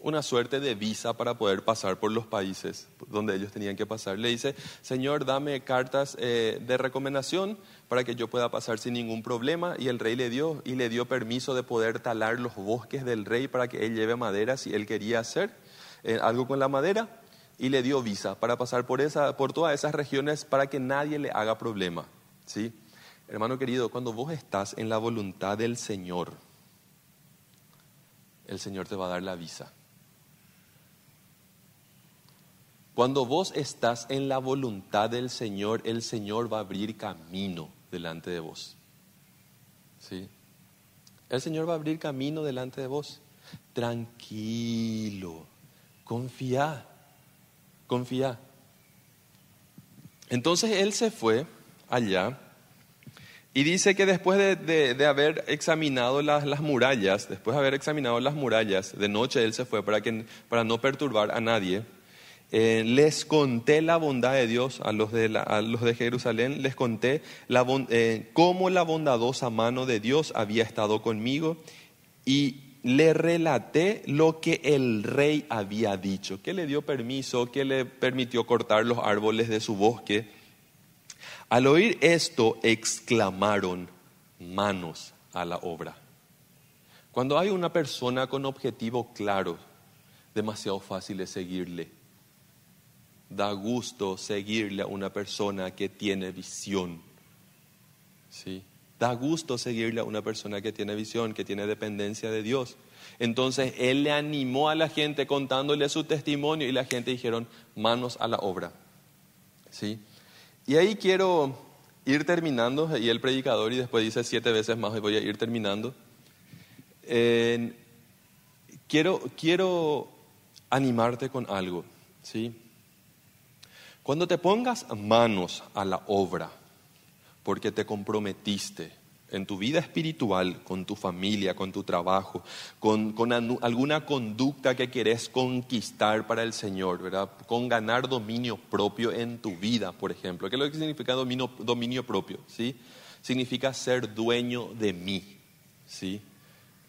una suerte de visa para poder pasar por los países donde ellos tenían que pasar. Le dice, Señor, dame cartas eh, de recomendación para que yo pueda pasar sin ningún problema. Y el rey le dio, y le dio permiso de poder talar los bosques del rey para que él lleve madera si él quería hacer eh, algo con la madera. Y le dio visa para pasar por, esa, por todas esas regiones para que nadie le haga problema. ¿sí? Hermano querido, cuando vos estás en la voluntad del Señor, el Señor te va a dar la visa. Cuando vos estás en la voluntad del Señor, el Señor va a abrir camino delante de vos. ¿Sí? El Señor va a abrir camino delante de vos. Tranquilo, confía, confía. Entonces él se fue allá y dice que después de, haber examinado las, murallas, después de haber examinado las murallas, de noche él se fue para, que, para no perturbar a nadie. Eh, les conté la bondad de Dios a los de, los de Jerusalén, les conté la, eh, cómo la bondadosa mano de Dios había estado conmigo y le relaté lo que el rey había dicho, que le dio permiso, que le permitió cortar los árboles de su bosque. Al oír esto, exclamaron, manos a la obra. Cuando hay una persona con objetivo claro, demasiado fácil es seguirle da gusto seguirle a una persona que tiene visión. ¿Sí? Da gusto seguirle a una persona que tiene visión, que tiene dependencia de Dios. Entonces él le animó a la gente contándole su testimonio y la gente dijeron, manos a la obra. ¿Sí? Y ahí quiero ir terminando, y el predicador, y después dice siete veces más, y voy a ir terminando. quiero, quiero animarte con algo, ¿sí? Cuando te pongas manos a la obra, porque te comprometiste en tu vida espiritual, con tu familia, con tu trabajo, con, alguna conducta que quieres conquistar para el Señor, ¿verdad? Con ganar dominio propio en tu vida, por ejemplo. ¿Qué es lo que significa dominio, dominio propio? ¿Sí? Significa ser dueño de mí, ¿sí?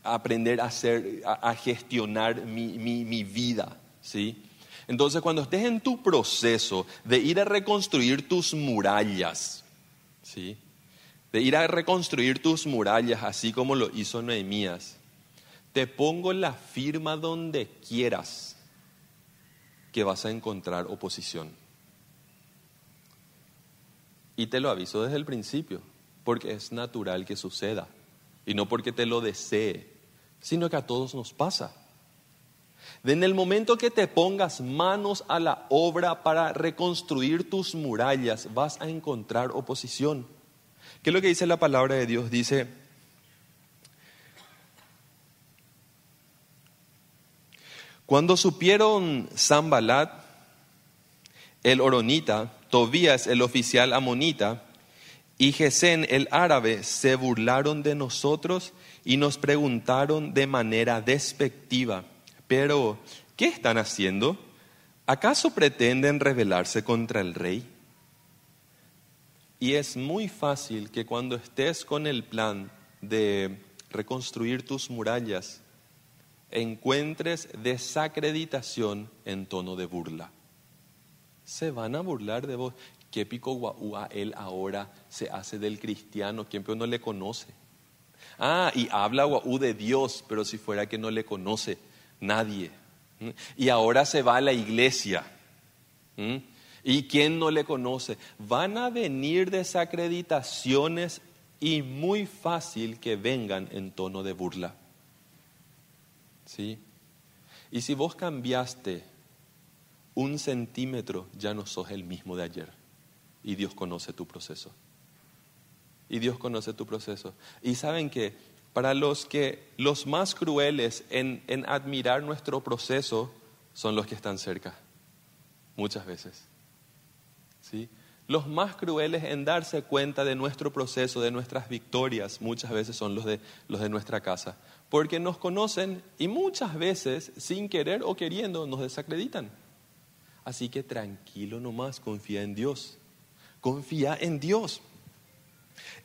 Aprender a, ser, a, gestionar mi, mi, mi vida, ¿sí? Entonces, cuando estés en tu proceso de ir a reconstruir tus murallas, ¿sí? De ir a reconstruir tus murallas, así como lo hizo Nehemías, te pongo la firma donde quieras que vas a encontrar oposición. Y te lo aviso desde el principio, porque es natural que suceda, y no porque te lo desee, sino que a todos nos pasa. En el momento que te pongas manos a la obra para reconstruir tus murallas, vas a encontrar oposición. ¿Qué es lo que dice la palabra de Dios? Dice, cuando supieron Zambalat, el oronita, Tobías, el oficial amonita, y Gesén, el árabe, se burlaron de nosotros y nos preguntaron de manera despectiva pero, ¿qué están haciendo? ¿Acaso pretenden rebelarse contra el rey? Y es muy fácil que cuando estés con el plan de reconstruir tus murallas, encuentres desacreditación en tono de burla. Se van a burlar de vos. ¿Qué pico guaúa él ahora se hace del cristiano? ¿Quién no le conoce? Ah, y habla guaú de Dios, pero si fuera que no le conoce, Nadie. Y ahora se va a la iglesia. ¿Y quién no le conoce? Van a venir desacreditaciones y muy fácil que vengan en tono de burla. ¿Sí? Y si vos cambiaste un centímetro, ya no sos el mismo de ayer. Y Dios conoce tu proceso. Y Dios conoce tu proceso. Y saben que para los que los más crueles en, en admirar nuestro proceso son los que están cerca, muchas veces. Los más crueles en darse cuenta de nuestro proceso, de nuestras victorias, muchas veces son los de, los de nuestra casa, porque nos conocen y muchas veces, sin querer o queriendo, nos desacreditan. Así que tranquilo nomás, confía en Dios, confía en Dios.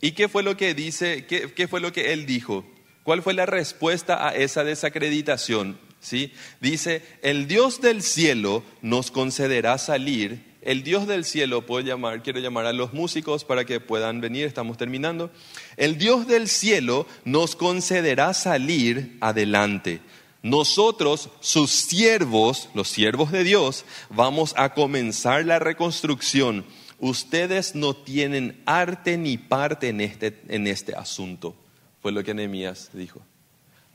¿Y qué fue lo que dice, qué fue lo que él dijo? ¿Cuál fue la respuesta a esa desacreditación? ¿Sí? Dice, el Dios del cielo nos concederá salir el Dios del cielo, puedo llamar, quiero llamar a los músicos para que puedan venir, estamos terminando. El Dios del cielo nos concederá salir adelante. Nosotros, sus siervos, los siervos de Dios, vamos a comenzar la reconstrucción. Ustedes no tienen arte ni parte en este, en este asunto, fue lo que Nehemías dijo.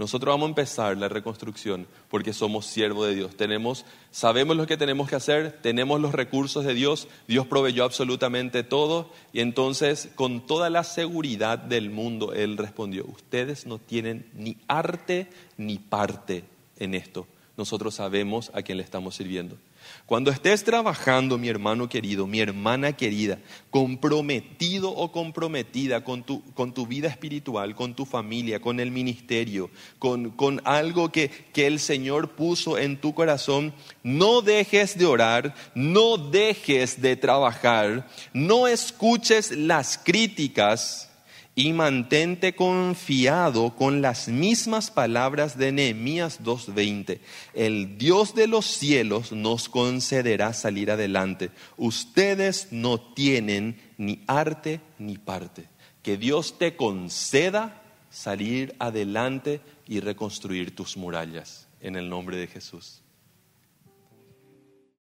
Nosotros vamos a empezar la reconstrucción porque somos siervos de Dios. Tenemos, sabemos lo que tenemos que hacer, tenemos los recursos de Dios, Dios proveyó absolutamente todo y entonces con toda la seguridad del mundo Él respondió, ustedes no tienen ni arte ni parte en esto. Nosotros sabemos a quién le estamos sirviendo. Cuando estés trabajando, mi hermano querido, mi hermana querida, comprometido o comprometida con tu, con tu vida espiritual, con tu familia, con el ministerio, con, con algo que, que el Señor puso en tu corazón, no dejes de orar, no dejes de trabajar, no escuches las críticas y mantente confiado con las mismas palabras de Nehemías 2:20. El Dios de los cielos nos concederá salir adelante. Ustedes no tienen ni arte ni parte. Que Dios te conceda salir adelante y reconstruir tus murallas en el nombre de Jesús.